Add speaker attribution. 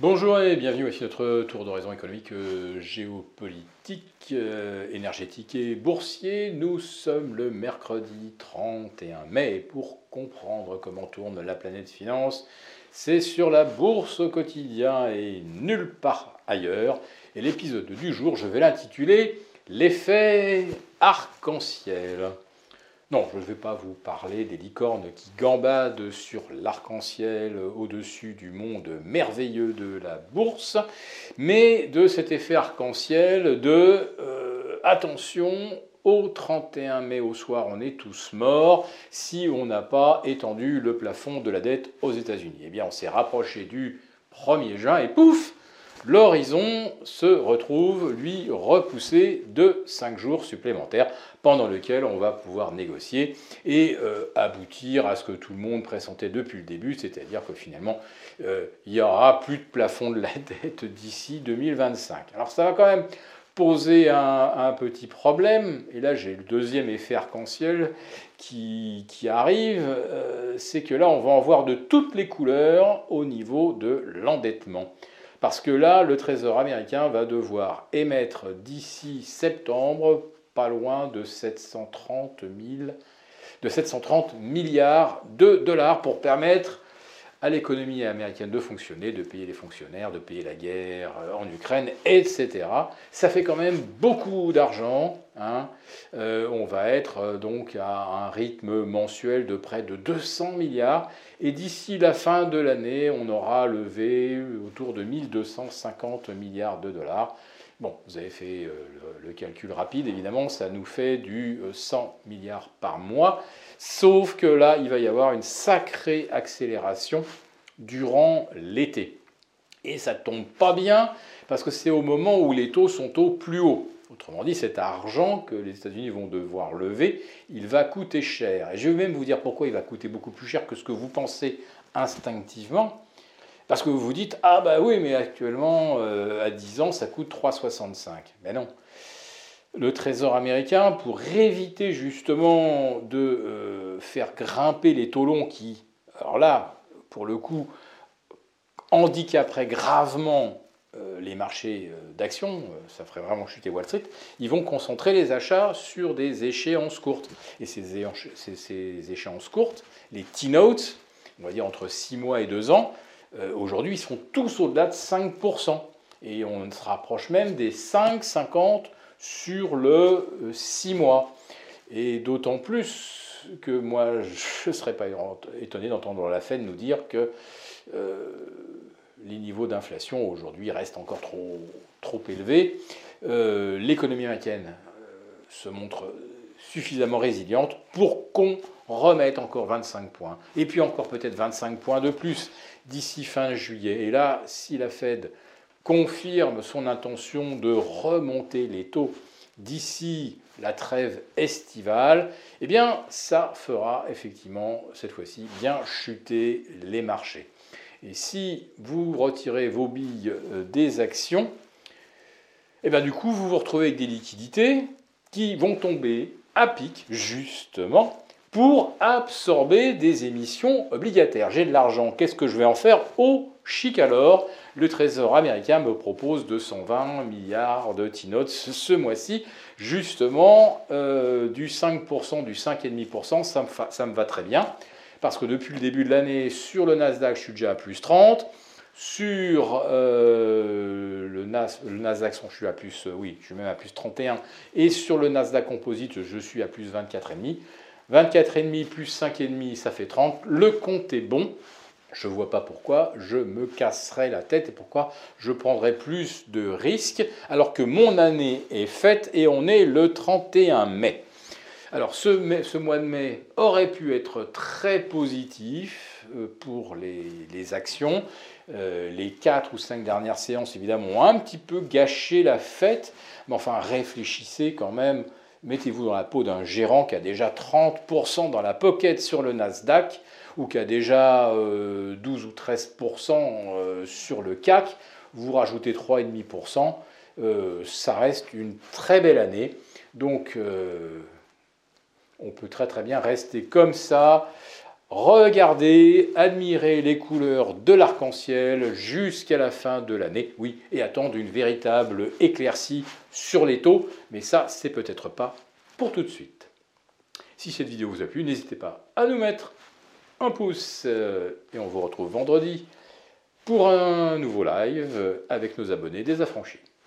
Speaker 1: Bonjour et bienvenue, voici notre tour d'horizon économique, euh, géopolitique, euh, énergétique et boursier. Nous sommes le mercredi 31 mai pour comprendre comment tourne la planète finance. C'est sur la bourse au quotidien et nulle part ailleurs. Et l'épisode du jour, je vais l'intituler L'effet arc-en-ciel. Non, je ne vais pas vous parler des licornes qui gambadent sur l'arc-en-ciel au-dessus du monde merveilleux de la bourse, mais de cet effet arc-en-ciel de euh, attention, au 31 mai au soir, on est tous morts si on n'a pas étendu le plafond de la dette aux États-Unis. Eh bien, on s'est rapproché du 1er juin et pouf, l'horizon se retrouve, lui, repoussé de 5 jours supplémentaires pendant lequel on va pouvoir négocier et euh, aboutir à ce que tout le monde pressentait depuis le début, c'est-à-dire que finalement, euh, il n'y aura plus de plafond de la dette d'ici 2025. Alors ça va quand même poser un, petit problème, et là j'ai le deuxième effet arc-en-ciel qui, arrive, euh, c'est que là on va en voir de toutes les couleurs au niveau de l'endettement. Parce que là, le Trésor américain va devoir émettre d'ici septembre pas loin de 730, de 730 milliards de dollars pour permettre à l'économie américaine de fonctionner, de payer les fonctionnaires, de payer la guerre euh, en Ukraine, etc. Ça fait quand même beaucoup d'argent. Hein. Euh, on va être euh, donc à un rythme mensuel de près de 200 milliards. Et d'ici la fin de l'année, on aura levé autour de 1250 milliards de dollars. Bon, vous avez fait le, calcul rapide, évidemment, ça nous fait du 100 milliards par mois. Sauf que là, il va y avoir une sacrée accélération durant l'été. Et ça ne tombe pas bien parce que c'est au moment où les taux sont au plus haut. Autrement dit, cet argent que les États-Unis vont devoir lever, il va coûter cher. Et je vais même vous dire pourquoi il va coûter beaucoup plus cher que ce que vous pensez instinctivement. Parce que vous vous dites, ah bah oui, mais actuellement, euh, à 10 ans, ça coûte 3,65. Mais non le Trésor américain pour éviter justement de euh, faire grimper les taux longs qui, alors là, pour le coup, handicaperaient gravement euh, les marchés d'actions, ça ferait vraiment chuter Wall Street, ils vont concentrer les achats sur des échéances courtes. Et ces, échéances courtes, les T-notes, on va dire entre 6 mois et 2 ans, aujourd'hui ils sont tous au-delà de 5%. Et on se rapproche même des 5, 50, sur le 6 euh, mois. Et d'autant plus que moi, je ne serais pas étonné d'entendre la Fed nous dire que euh, les niveaux d'inflation aujourd'hui restent encore trop, trop élevés. Euh, l'économie américaine se montre suffisamment résiliente pour qu'on remette encore 25 points. Et puis encore peut-être 25 points de plus d'ici fin juillet. Et là, si la Fed confirme son intention de remonter les taux d'ici la trêve estivale, eh bien ça fera effectivement cette fois-ci bien chuter les marchés. Et si vous retirez vos billes euh, des actions, eh bien du coup vous vous retrouvez avec des liquidités qui vont tomber à pic justement pour absorber des émissions obligataires. J'ai de l'argent, qu'est-ce que je vais en faire? Au chic alors, le Trésor américain me propose 220 milliards de T-notes ce mois-ci. Justement, euh, du 5%, du 5,5%, ça ça me va très bien. Parce que depuis le début de l'année, sur le Nasdaq, je suis déjà à plus 30. Sur euh, le, Nasdaq, je suis à plus, euh, oui, je suis même à plus 31. Et sur le Nasdaq Composite, je suis à plus 24,5. 24,5 plus 5,5, ça fait 30. Le compte est bon. Je ne vois pas pourquoi je me casserais la tête et pourquoi je prendrais plus de risques alors que mon année est faite et on est le 31 mai. Alors ce, mois de mai aurait pu être très positif pour les, actions. Euh, les 4 ou 5 dernières séances évidemment ont un petit peu gâché la fête, mais enfin réfléchissez quand même mettez-vous dans la peau d'un gérant qui a déjà 30% dans la pocket sur le Nasdaq ou qui a déjà 12 euh, ou 13% euh, sur le CAC, vous rajoutez 3,5%, euh, ça reste une très belle année. Donc on peut très très bien rester comme ça regarder, admirer les couleurs de l'arc-en-ciel jusqu'à la fin de l'année. Oui, et attendre une véritable éclaircie sur les taux, mais ça, c'est peut-être pas pour tout de suite. Si cette vidéo vous a plu, n'hésitez pas à nous mettre un pouce euh, et on vous retrouve vendredi pour un nouveau live avec nos abonnés des affranchis.